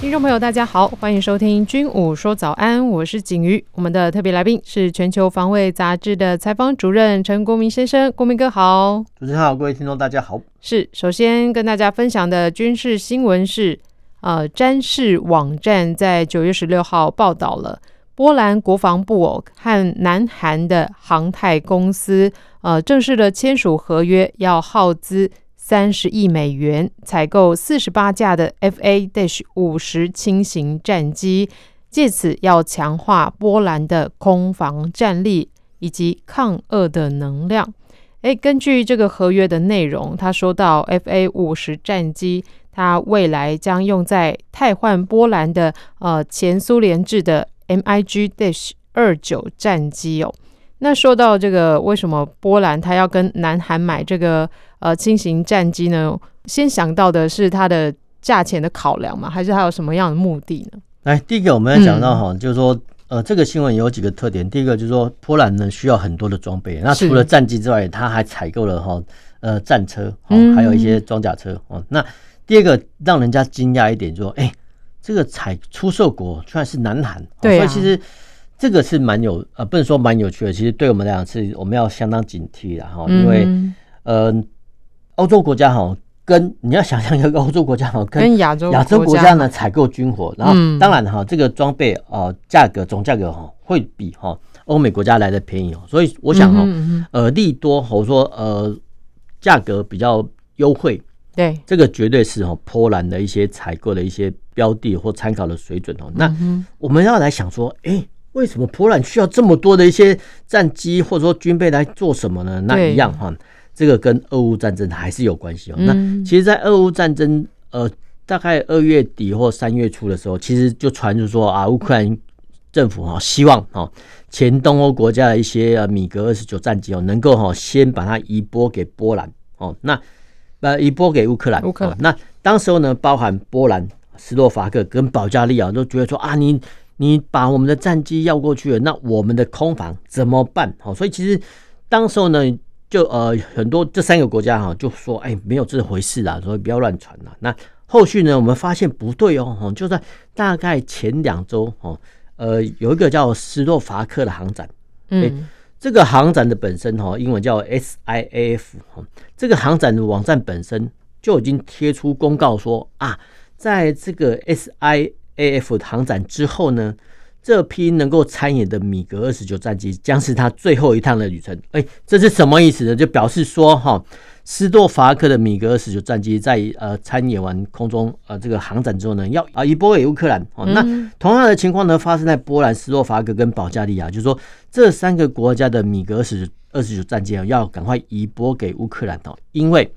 听众朋友，大家好，欢迎收听《军武说早安》，我是景瑜。我们的特别来宾是《全球防卫杂志》的采访主任陈国民先生，国民哥好。主持人好，各位听众大家好。是，首先跟大家分享的军事新闻是，呃，詹氏网站在九月十六号报道了波兰国防部哦和南韩的航太公司呃正式的签署合约，要耗资。三十亿美元采购四十八架的 FA- 五十轻型战机，借此要强化波兰的空防战力以及抗俄的能量。诶，根据这个合约的内容，他说到 FA 五十战机，它未来将用在汰换波兰的呃前苏联制的 MiG- 二九战机哦。那说到这个，为什么波兰他要跟南韩买这个呃轻型战机呢？先想到的是它的价钱的考量嘛？还是它有什么样的目的呢？来，第一个我们要讲到哈，就是说呃，这个新闻有几个特点。第一个就是说，波兰呢需要很多的装备，那除了战机之外，他还采购了哈呃战车，哦，还有一些装甲车哦。那第二个让人家惊讶一点，就是说，哎，这个采出售国居然是南韩，对，所以其实。这个是蛮有呃，不能说蛮有趣的，其实对我们来讲是我们要相当警惕的哈，因为呃，欧洲国家哈跟你要想象一个欧洲国家哈跟亚洲亚洲国家呢采购军火，然后当然哈这个装备呃价格总价格哈会比哈欧美国家来的便宜哦，所以我想哈呃利多或者说呃价格比较优惠，对这个绝对是哈波兰的一些采购的一些标的或参考的水准哦。那我们要来想说，哎。为什么波兰需要这么多的一些战机或者说军备来做什么呢？那一样哈，这个跟俄乌战争还是有关系哦。那其实，在俄乌战争呃大概二月底或三月初的时候，其实就传出说啊，乌克兰政府哈希望哈前东欧国家的一些米格二十九战机哦，能够哈先把它移拨给波兰哦，那呃移拨给乌克兰。乌克兰那当时候呢，包含波兰、斯洛伐克跟保加利亚都觉得说啊，你。你把我们的战机要过去了，那我们的空防怎么办？好，所以其实当时候呢，就呃很多这三个国家哈就说，哎，没有这回事啊，所以不要乱传啦。那后续呢，我们发现不对哦，就在大概前两周哦，呃，有一个叫斯洛伐克的航展，嗯，这个航展的本身哈，英文叫 SIAF，这个航展的网站本身就已经贴出公告说啊，在这个 SI。A F 航展之后呢，这批能够参演的米格二十九战机将是他最后一趟的旅程。哎，这是什么意思呢？就表示说，哈，斯洛伐克的米格二十九战机在呃参演完空中呃这个航展之后呢，要啊移拨给乌克兰。哦，那同样的情况呢，发生在波兰、斯洛伐克跟保加利亚，就是说这三个国家的米格二十二十九战机啊，要赶快移拨给乌克兰哦，因为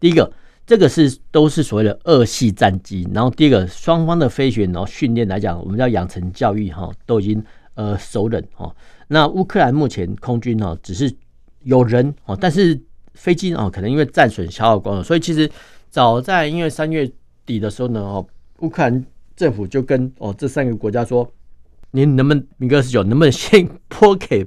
第一个。这个是都是所谓的二系战机，然后第二个双方的飞行然后训练来讲，我们要养成教育哈，都已经呃熟稔哈。那乌克兰目前空军哈只是有人哦，但是飞机哦可能因为战损消耗光了，所以其实早在因为三月底的时候呢哦，乌克兰政府就跟哦这三个国家说，您能不能米格十九能不能先拨给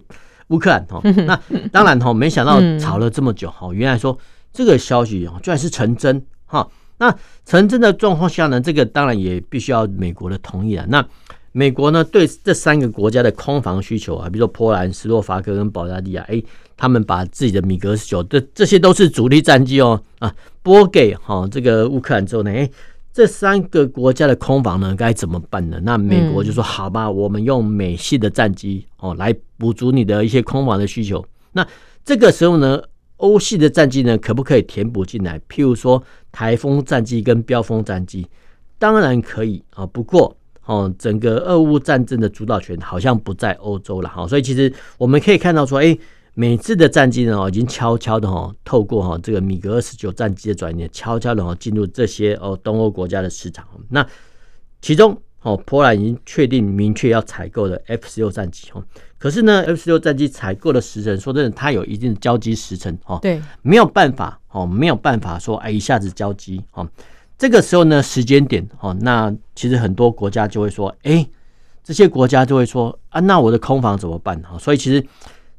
乌克兰哈？那当然哈，没想到吵了这么久哈，原来说。这个消息啊，居然是成真哈。那成真的状况下呢，这个当然也必须要美国的同意了。那美国呢，对这三个国家的空防需求啊，比如说波兰、斯洛伐克跟保加利亚，哎，他们把自己的米格十九，这这些都是主力战机哦啊，拨给哈这个乌克兰之后呢，哎，这三个国家的空防呢该怎么办呢？那美国就说好吧，我们用美系的战机哦来补足你的一些空防的需求。那这个时候呢？欧系的战机呢，可不可以填补进来？譬如说台风战机跟标风战机，当然可以啊。不过哦，整个俄乌战争的主导权好像不在欧洲了哈。所以其实我们可以看到说，哎，美制的战机呢，已经悄悄的哈，透过哈这个米格二十九战机的转移，悄悄的哈进入这些哦东欧国家的市场。那其中哦，波兰已经确定明确要采购的 F 十六战机哦。可是呢，F 十六战机采购的时程，说真的，它有一定的交机时程哦。对，没有办法哦，没有办法说哎一下子交机哦。这个时候呢，时间点哦，那其实很多国家就会说，哎，这些国家就会说啊，那我的空防怎么办哈？所以其实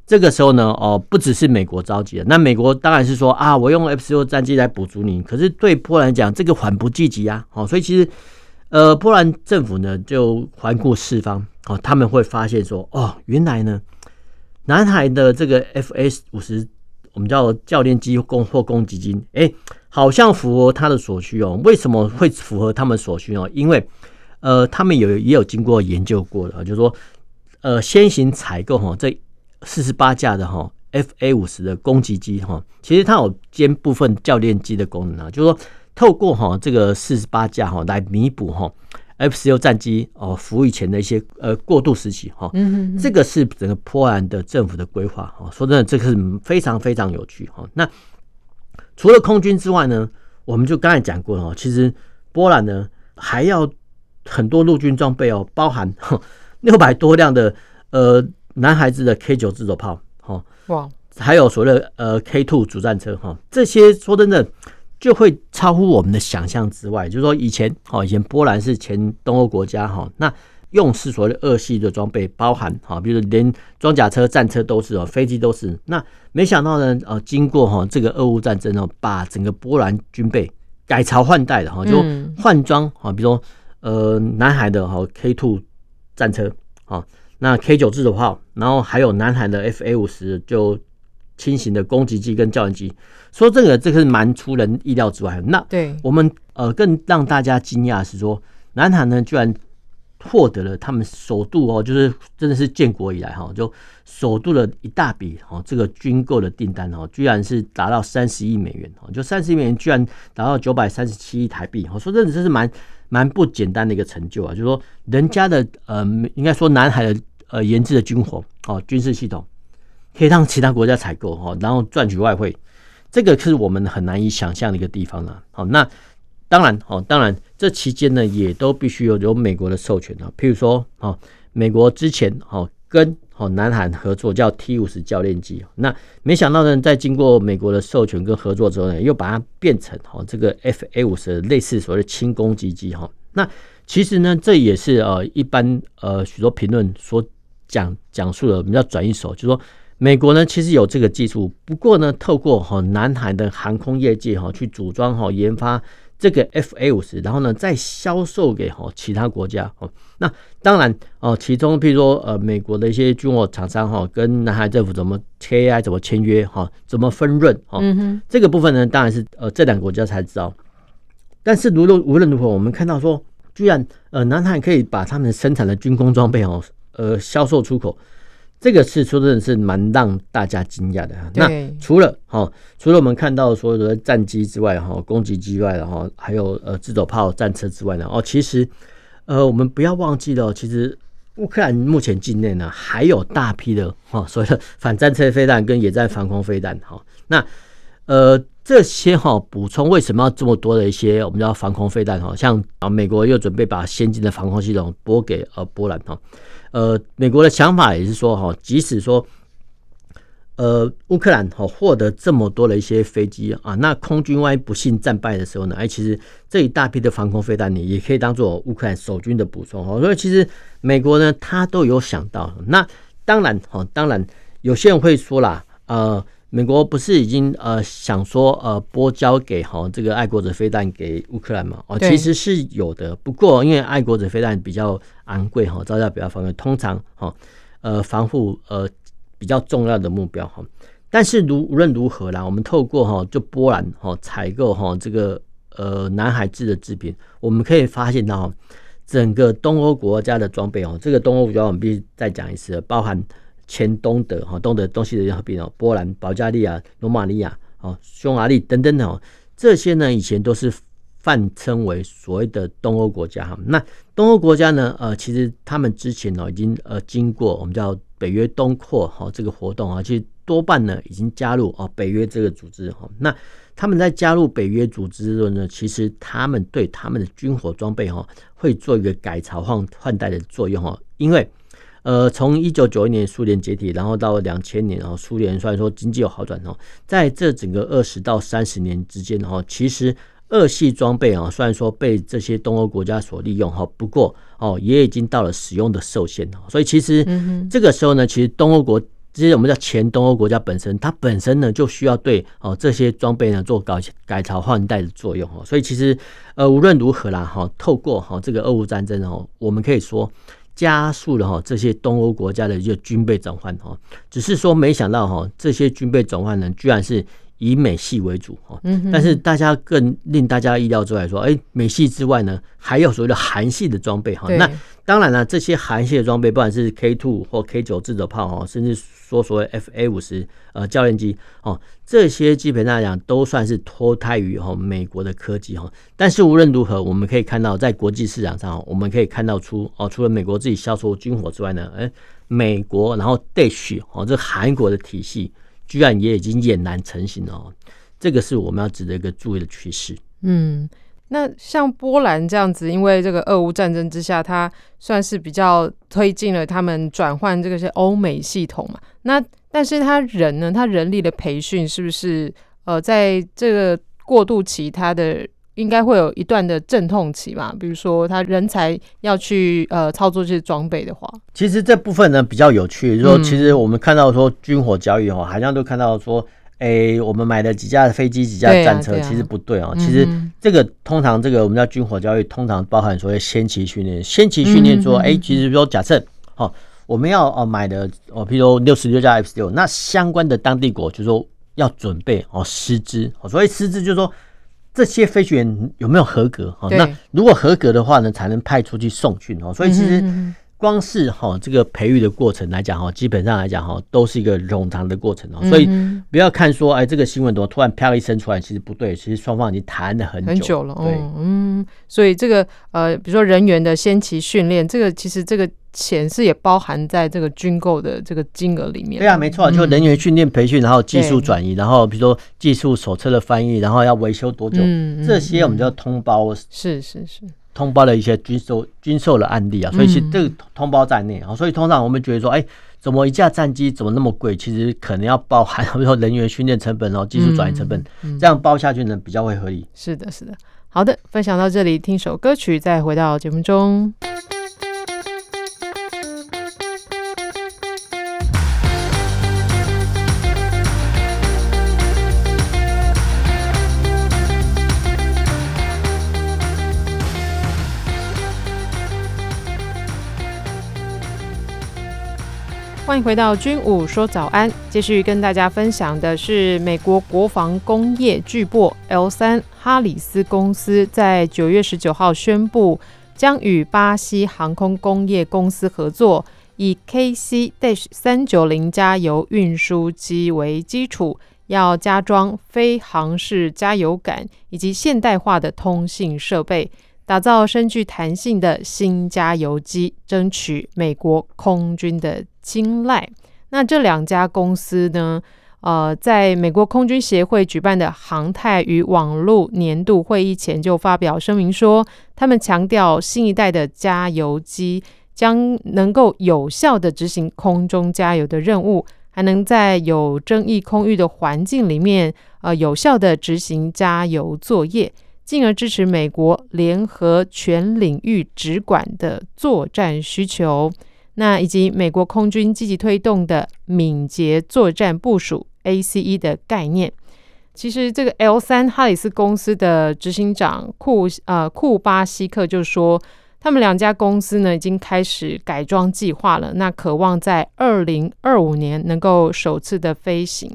这个时候呢，哦，不只是美国着急了，那美国当然是说啊，我用 F 十六战机来补足你。可是对波兰来讲，这个缓不济急啊。哦，所以其实。呃，波兰政府呢就环顾四方，哦，他们会发现说，哦，原来呢，南海的这个 FA 五十，我们叫教练机供或攻击机，哎，好像符合他的所需哦。为什么会符合他们所需哦？因为，呃，他们有也有经过研究过的，就是说，呃，先行采购哈，这四十八架的哈 FA 五十的攻击机哈，其实它有兼部分教练机的功能啊，就是说。透过哈这个四十八架哈来弥补哈 F 十六战机哦服役前的一些呃过渡时期哈，嗯，这个是整个波兰的政府的规划哈。说真的，这个是非常非常有趣哈。那除了空军之外呢，我们就刚才讲过了哈，其实波兰呢还要很多陆军装备哦，包含六百多辆的呃男孩子的 K 九自走炮哈，哇，还有所谓的呃 K two 主战车哈，这些说真的。就会超乎我们的想象之外，就是说以前哦，以前波兰是前东欧国家哈，那用是所谓的二系的装备，包含哈，比如连装甲车、战车都是哦，飞机都是。那没想到呢，呃，经过哈这个俄乌战争哦，把整个波兰军备改朝换代的哈，就换装哈，比如说呃南海的哈 K two 战车啊，那 K 九自走炮，然后还有南海的 FA 五十就。轻型的攻击机跟教练机，说这个这个是蛮出人意料之外。那对我们呃更让大家惊讶的是说，南韩呢居然获得了他们首度哦，就是真的是建国以来哈，就首度了一大笔哦这个军购的订单哦，居然是达到三十亿美元哦，就三十亿美元居然达到九百三十七亿台币。我说真的这是蛮蛮不简单的一个成就啊，就是说人家的呃应该说南海的呃研制的军火哦军事系统。可以让其他国家采购哈，然后赚取外汇，这个是我们很难以想象的一个地方了。好，那当然哦，当然这期间呢，也都必须有有美国的授权啊。譬如说，哦，美国之前哦跟哦南韩合作叫 T 五十教练机，那没想到呢，在经过美国的授权跟合作之后呢，又把它变成哦这个 FA 五十类似所谓的轻攻击机哈。那其实呢，这也是呃一般呃许多评论所讲讲述的，我们叫转一手，就是说。美国呢，其实有这个技术，不过呢，透过哈南海的航空业界哈去组装哈研发这个 FA 五十，然后呢再销售给哈其他国家哦。那当然哦，其中譬如说呃美国的一些军火厂商哈跟南海政府怎么 KI 怎么签约哈，怎么分润哈，这个部分呢当然是呃这两个国家才知道。但是无论无论如何，我们看到说，居然呃南海可以把他们生产的军工装备哦呃销售出口。这个是说真的是蛮让大家惊讶的。那除了哈，除了我们看到所有的战机之外，哈，攻击机外，然后还有呃自走炮战车之外呢，哦，其实呃，我们不要忘记了，其实乌克兰目前境内呢还有大批的哈，所谓的反战车飞弹跟野战防空飞弹。哈，那呃这些哈补充为什么要这么多的一些我们叫防空飞弹？哈，像啊美国又准备把先进的防空系统拨给呃波兰哈。呃，美国的想法也是说，哈，即使说，呃，乌克兰哈获得这么多的一些飞机啊，那空军万一不幸战败的时候呢，哎，其实这一大批的防空飞弹，你也可以当做乌克兰守军的补充哈。所以其实美国呢，他都有想到。那当然哈，当然有些人会说啦，呃。美国不是已经呃想说呃拨交给哈这个爱国者飞弹给乌克兰嘛？哦，其实是有的，不过因为爱国者飞弹比较昂贵哈，造价比较昂贵，通常哈呃防护呃比较重要的目标哈。但是如无论如何啦，我们透过哈就波兰哈采购哈这个呃南海制的制品，我们可以发现到整个东欧国家的装备哦，这个东欧国家我们必须再讲一次，包含。前东德哈，东德东西德合并哦，波兰、保加利亚、罗马尼亚、哦、匈牙利等等等，这些呢以前都是泛称为所谓的东欧国家哈。那东欧国家呢，呃，其实他们之前呢已经呃经过我们叫北约东扩哈这个活动啊，去多半呢已经加入哦北约这个组织哈。那他们在加入北约组织的时候呢，其实他们对他们的军火装备哈会做一个改朝换换代的作用哈。因为呃，从一九九一年苏联解体，然后到两千年，然后苏联虽然说经济有好转哦，在这整个二十到三十年之间哈，其实二系装备啊，虽然说被这些东欧国家所利用哈，不过哦也已经到了使用的受限，所以其实这个时候呢，其实东欧国。这些我们叫前东欧国家本身，它本身呢就需要对哦这些装备呢做改改朝换代的作用哦，所以其实呃无论如何啦哈，透过哈这个俄乌战争哦，我们可以说加速了哈这些东欧国家的一个军备转换哈，只是说没想到哈这些军备转换呢居然是。以美系为主哈，但是大家更令大家意料之外，说，哎，美系之外呢，还有所谓的韩系的装备哈。那当然了，这些韩系的装备，不管是 K two 或 K 九自走炮哈，甚至说所谓 FA 五十呃教练机哦，这些基本上来讲都算是脱胎于哈美国的科技哈。但是无论如何，我们可以看到，在国际市场上，我们可以看到出哦，除了美国自己销售军火之外呢，哎，美国然后 Dash 哦，这韩国的体系。居然也已经俨然成型了，这个是我们要值得一个注意的趋势。嗯，那像波兰这样子，因为这个俄乌战争之下，它算是比较推进了他们转换这个是欧美系统嘛。那但是他人呢，他人力的培训是不是呃，在这个过渡期，他的应该会有一段的阵痛期嘛，比如说他人才要去呃操作这些装备的话，其实这部分呢比较有趣。就是说其实我们看到说军火交易哦，好像都看到说，哎、欸，我们买的几架飞机、几架战车，其实不对哦。其实这个通常这个我们叫军火交易，通常包含所谓先期训练。先期训练说，哎、欸，其实说假设哦，我们要哦买的哦，譬如说六十六架 F 十六，那相关的当地国就是说要准备哦师资。所谓师资就是说。这些飞行员有没有合格？哈，那如果合格的话呢，才能派出去送训哦。所以其实光是哈这个培育的过程来讲哈，基本上来讲哈，都是一个冗长的过程哦。所以不要看说哎，这个新闻怎么突然啪一声出来，其实不对，其实双方已经谈了很久，很久了。对，嗯，所以这个呃，比如说人员的先期训练，这个其实这个。钱是也包含在这个军购的这个金额里面。对啊，没错，就人员训练培训，然后技术转移，然后比如说技术手册的翻译，然后要维修多久，这些我们叫通包。是是是，通包的一些军售军售的案例啊，所以其实这个通包在内啊。所以通常我们觉得说，哎，怎么一架战机怎么那么贵？其实可能要包含，比如说人员训练成本哦，技术转移成本，这样包下去呢比较会合理。是的，是的。好的，分享到这里，听首歌曲，再回到节目中。欢迎回到军武说早安，继续跟大家分享的是美国国防工业巨擘 L 三哈里斯公司在九月十九号宣布，将与巴西航空工业公司合作，以 KC Dash 三九零加油运输机为基础，要加装飞航式加油杆以及现代化的通信设备。打造深具弹性的新加油机，争取美国空军的青睐。那这两家公司呢？呃，在美国空军协会举办的航太与网络年度会议前，就发表声明说，他们强调新一代的加油机将能够有效地执行空中加油的任务，还能在有争议空域的环境里面，呃，有效地执行加油作业。进而支持美国联合全领域直管的作战需求，那以及美国空军积极推动的敏捷作战部署 （ACE） 的概念。其实，这个 L 三哈里斯公司的执行长库呃库巴西克就说，他们两家公司呢已经开始改装计划了，那渴望在二零二五年能够首次的飞行。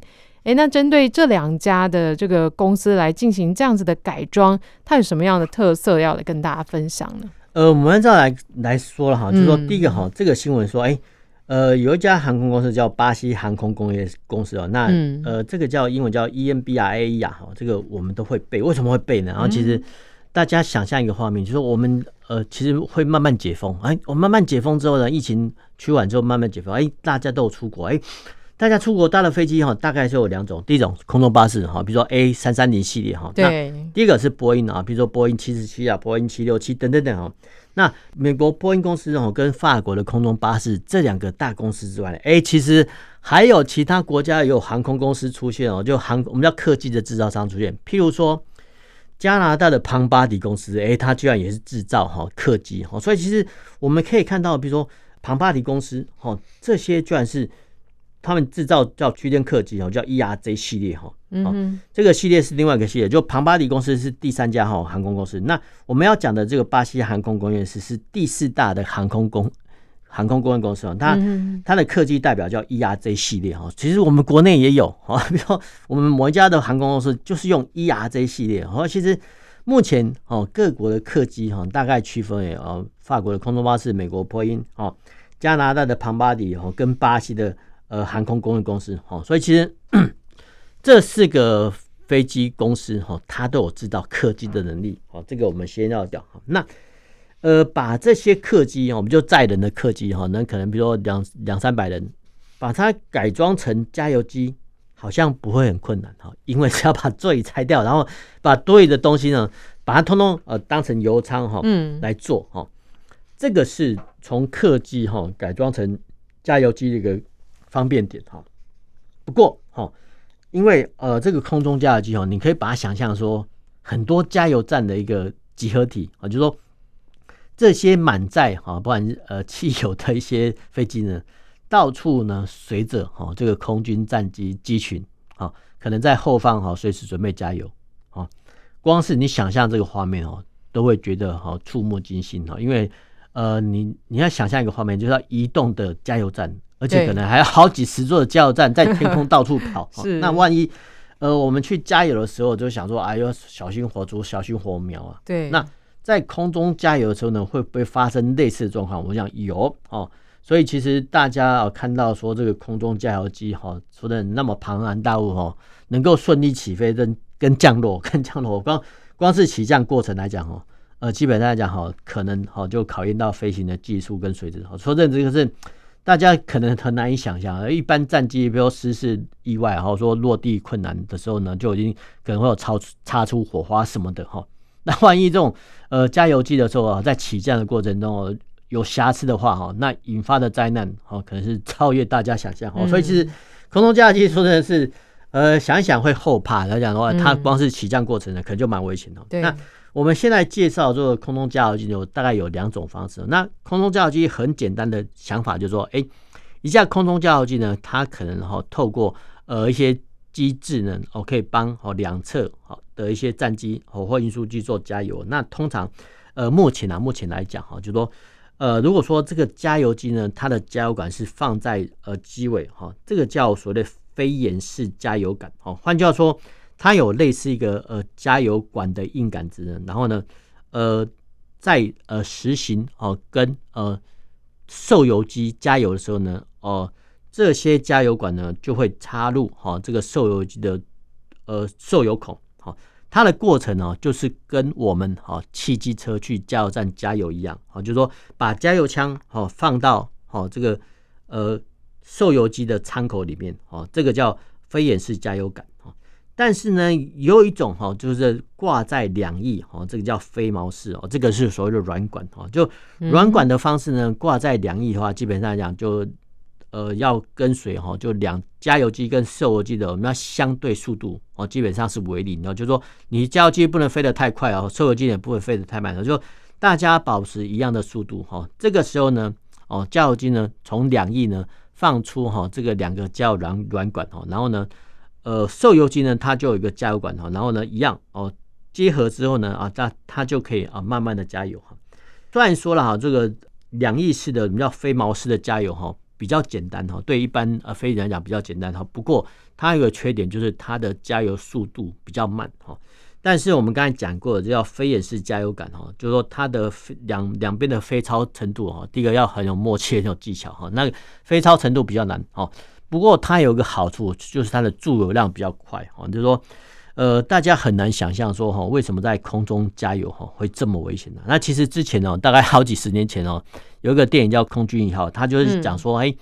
诶，那针对这两家的这个公司来进行这样子的改装，它有什么样的特色要来跟大家分享呢？呃，我们按照来来说了哈，就是说第一个哈，这个新闻说，哎，呃，有一家航空公司叫巴西航空工业公司哦，那呃，这个叫英文叫 EMBRAE 啊，哈，这个我们都会背，为什么会背呢？然后其实大家想象一个画面，就是我们呃，其实会慢慢解封，哎，我慢慢解封之后呢，疫情趋缓之后慢慢解封，哎，大家都有出国，哎。大家出国搭的飞机哈，大概是有两种，第一种空中巴士哈，比如说 A 三三零系列哈，对，第一个是波音啊，比如说波音七十七啊，波音七六七等等等哈。那美国波音公司哦，跟法国的空中巴士这两个大公司之外，哎，其实还有其他国家也有航空公司出现哦，就航我们叫客机的制造商出现，譬如说加拿大的庞巴迪公司，哎，它居然也是制造哈客机哈，所以其实我们可以看到，比如说庞巴迪公司哈，这些居然是。他们制造叫区间客机哦，叫 ERJ 系列哈，嗯，这个系列是另外一个系列，就庞巴迪公司是第三家哈航空公司。那我们要讲的这个巴西航空工业是是第四大的航空公航空工业公司哦，它它的客机代表叫 ERJ 系列哈。其实我们国内也有啊，比如说我们某一家的航空公司就是用 ERJ 系列。哦，其实目前哦各国的客机哈大概区分为哦法国的空中巴士、美国波音哦、加拿大的庞巴迪哦跟巴西的。呃，航空工业公司，哈，所以其实 这四个飞机公司，哈，它都有制造客机的能力，好，这个我们先要讲。那呃，把这些客机，我们就载人的客机，哈，那可能比如说两两三百人，把它改装成加油机，好像不会很困难，哈，因为只要把座椅拆掉，然后把多余的东西呢，把它通通呃当成油舱，哈，嗯，来做，哈，这个是从客机，哈，改装成加油机的一个。方便点哈，不过哈，因为呃，这个空中加油机哦，你可以把它想象说很多加油站的一个集合体啊，就是说这些满载哈，不管呃汽油的一些飞机呢，到处呢随着哈这个空军战机机群啊，可能在后方哈随时准备加油啊，光是你想象这个画面哦，都会觉得哈触目惊心哈，因为呃你你要想象一个画面，就是要移动的加油站。而且可能还有好几十座的加油站在 天空到处跑，是那万一呃我们去加油的时候就想说，哎呦小心火烛，小心火苗啊。对，那在空中加油的时候呢，会不会发生类似的状况？我想有哦。所以其实大家啊看到说这个空中加油机哈，说的那么庞然大物哈，能够顺利起飞跟跟降落 跟降落，光光是起降过程来讲哦，呃基本上来讲哈，可能哈就考验到飞行的技术跟水准。说真的这个是。大家可能很难以想象，一般战机，比如失事意外，然后说落地困难的时候呢，就已经可能会有超擦出火花什么的哈。那万一这种呃加油机的时候啊，在起降的过程中有瑕疵的话哈，那引发的灾难哈，可能是超越大家想象哈。所以其实空中加油机说真的是，呃，想一想会后怕。来讲的话，它光是起降过程呢，可能就蛮危险的。对。那我们现在介绍这个空中加油机有大概有两种方式。那空中加油机很简单的想法就是说，哎，一架空中加油机呢，它可能哈透过呃一些机制呢，哦可以帮哦两侧好的一些战机哦或运输机做加油。那通常呃目前啊目前来讲哈，就是说呃如果说这个加油机呢，它的加油管是放在呃机尾哈，这个叫所谓的飞沿式加油杆。哦，换句话说。它有类似一个呃加油管的硬杆子，然后呢，呃，在呃实行哦跟呃受油机加油的时候呢，哦这些加油管呢就会插入哈这个受油机的呃受油孔，好，它的过程呢就是跟我们哈汽机车去加油站加油一样，好，就是说把加油枪好放到好这个呃受油机的舱口里面，哦，这个叫飞沿式加油杆。但是呢，有一种哈，就是挂在两翼哈，这个叫飞毛式哦，这个是所谓的软管哈，就软管的方式呢，挂在两翼的话，基本上来讲就呃要跟随哈，就两加油机跟受油机的我们要相对速度哦，基本上是为零的，就是说你加油机不能飞得太快哦，受油机也不会飞得太慢，就大家保持一样的速度哈。这个时候呢，哦加油机呢从两翼呢放出哈这个两个加油软软管哦，然后呢。呃，受油机呢，它就有一个加油管哈，然后呢，一样哦，结合之后呢，啊，它它就可以啊，慢慢的加油哈。虽然说了哈，这个两翼式的我们叫飞毛式的加油哈，比较简单哈，对一般呃飞人来讲比较简单哈。不过它有个缺点就是它的加油速度比较慢哈。但是我们刚才讲过的，这叫飞沿式加油杆哈，就是说它的两两边的飞超程度哈，第一个要很有默契，很有技巧哈，那飞超程度比较难哈。不过它有一个好处，就是它的注油量比较快哈，就是说，呃，大家很难想象说哈，为什么在空中加油哈会这么危险呢？那其实之前哦，大概好几十年前哦，有一个电影叫《空军一号》，它就是讲说，哎，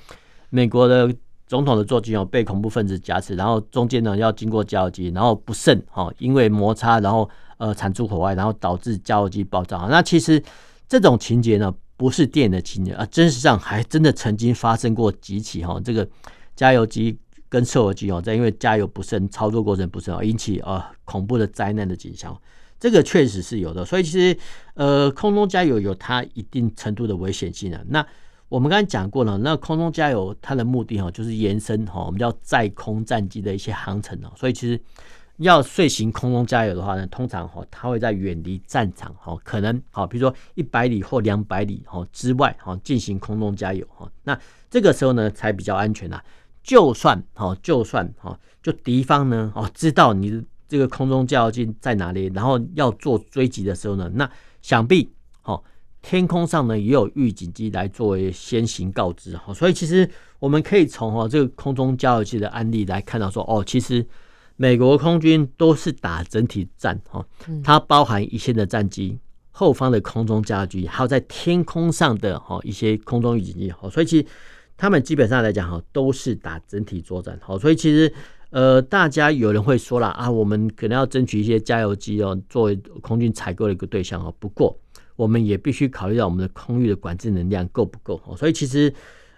美国的总统的座机哦被恐怖分子挟持，然后中间呢要经过加油机，然后不慎哈因为摩擦，然后呃产出火外，然后导致加油机爆炸。那其实这种情节呢不是电影的情节啊，真实上还真的曾经发生过几起哈这个加油机跟售油机哦在因为加油不慎、操作过程不慎引起啊恐怖的灾难的景象。这个确实是有的，所以其实呃空中加油有它一定程度的危险性啊。那我们刚才讲过了，那空中加油它的目的哈，就是延伸哈，我们叫在空战机的一些航程哦。所以其实要遂行空中加油的话呢，通常哈，它会在远离战场哈，可能好，比如说一百里或两百里哈之外哈进行空中加油哈。那这个时候呢，才比较安全呐。就算哈，就算哈，就敌方呢哦知道你的这个空中加油机在哪里，然后要做追击的时候呢，那想必哦。天空上呢也有预警机来作为先行告知哈，所以其实我们可以从哈这个空中加油机的案例来看到说哦，其实美国空军都是打整体战哈，它包含一线的战机、后方的空中加油机，还有在天空上的哈一些空中预警机哈，所以其实他们基本上来讲哈都是打整体作战好，所以其实呃大家有人会说了啊，我们可能要争取一些加油机哦作为空军采购的一个对象哦，不过。我们也必须考虑到我们的空域的管制能量够不够，所以其实，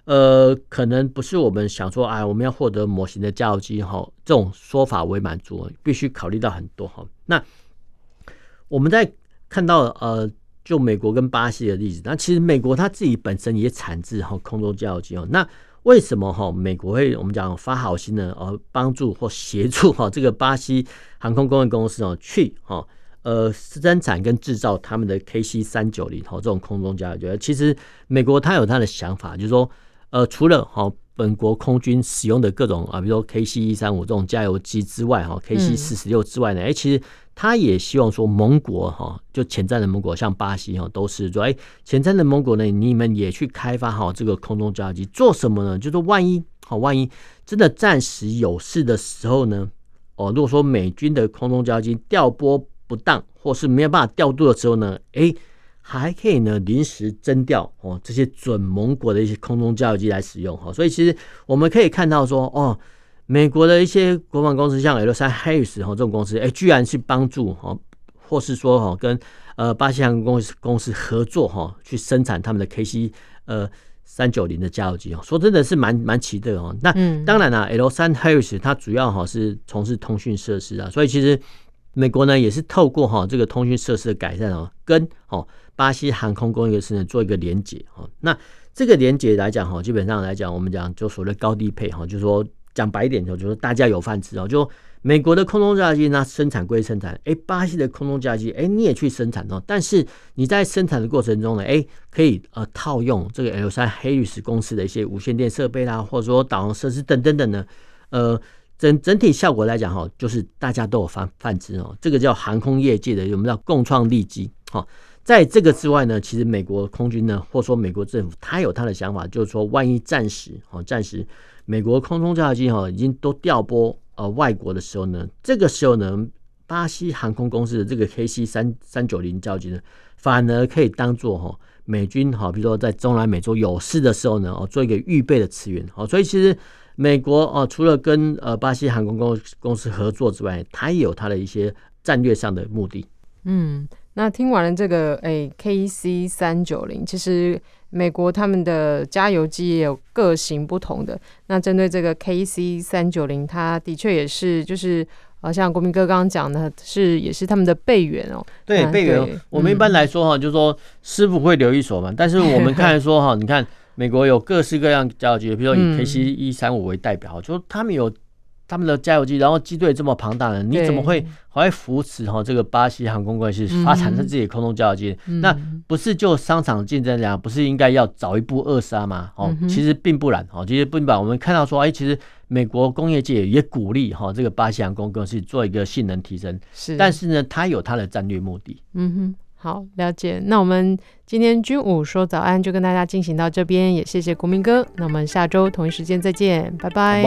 呃，可能不是我们想说，哎，我们要获得模型的加油机哈，这种说法为满足，必须考虑到很多哈。那我们在看到呃，就美国跟巴西的例子，那其实美国它自己本身也产制哈空中加油机哦。那为什么哈美国会我们讲发好心呢？呃，帮助或协助哈这个巴西航空工业公司哦去哈。呃，生产跟制造他们的 KC 三九零哈这种空中加油机，其实美国他有他的想法，就是说，呃，除了哈本国空军使用的各种啊，比如说 KC 一三五这种加油机之外，哈 KC 四十六之外呢，哎、嗯，其实他也希望说盟国哈，就潜在的盟国，像巴西哈，都是说，哎，潜在的盟国呢，你们也去开发好这个空中加油机，做什么呢？就是万一好，万一真的暂时有事的时候呢，哦，如果说美军的空中加油机调拨。不当或是没有办法调度的时候呢，哎，还可以呢临时征调哦这些准盟国的一些空中加油机来使用哈，所以其实我们可以看到说哦，美国的一些国防公司像 L 三 Harris 哈这种公司，哎，居然去帮助哈，或是说哈跟呃巴西航空公司公司合作哈，去生产他们的 KC 呃三九零的加油机哦，说真的是蛮蛮奇特哦。那当然了，L 三 Harris 它主要哈是从事通讯设施啊，所以其实。美国呢也是透过哈这个通讯设施的改善哦，跟哦巴西航空工业公司呢做一个连接哦。那这个连接来讲哈，基本上来讲，我们讲就所谓高低配哈，就是说讲白一点就就是大家有饭吃哦。就美国的空中加油机那生产归生产，哎，巴西的空中加油机哎你也去生产哦，但是你在生产的过程中呢，哎可以呃套用这个 L3 Harris 公司的一些无线电设备啦，或者说导航设施等等等呢，呃。整整体效果来讲哈，就是大家都有饭饭吃哦。这个叫航空业界的，我们叫共创利基。哈，在这个之外呢，其实美国空军呢，或者说美国政府，他有他的想法，就是说，万一暂时哈，战时美国空中加油机哈已经都调拨呃外国的时候呢，这个时候呢，巴西航空公司的这个 KC 三三九零教机呢，反而可以当做哈美军哈，比如说在中南美洲有事的时候呢，哦做一个预备的支援。好，所以其实。美国哦，除了跟呃巴西航空公公司合作之外，它也有它的一些战略上的目的。嗯，那听完了这个哎、欸、KC 三九零，其实美国他们的加油机也有各型不同的。那针对这个 KC 三九零，它的确也是就是呃，像国民哥刚刚讲的，是也是他们的备援哦。对，备援。我们一般来说哈，就是说师傅会留一手嘛，但是我们看说哈，你看。美国有各式各样加油机，比如说以 KC 一三五为代表，嗯、就他们有他们的加油机，然后机队这么庞大的，你怎么会还会扶持哈这个巴西航空公司发展成自己的空中加油机？嗯、那不是就商场竞争量，不是应该要早一步扼杀吗？哦，其实并不然哦，其实并不然。我们看到说，哎，其实美国工业界也鼓励哈这个巴西航空公司做一个性能提升，是，但是呢，它有它的战略目的。嗯哼。好，了解。那我们今天军武说早安就跟大家进行到这边，也谢谢国民哥。那我们下周同一时间再见，拜拜。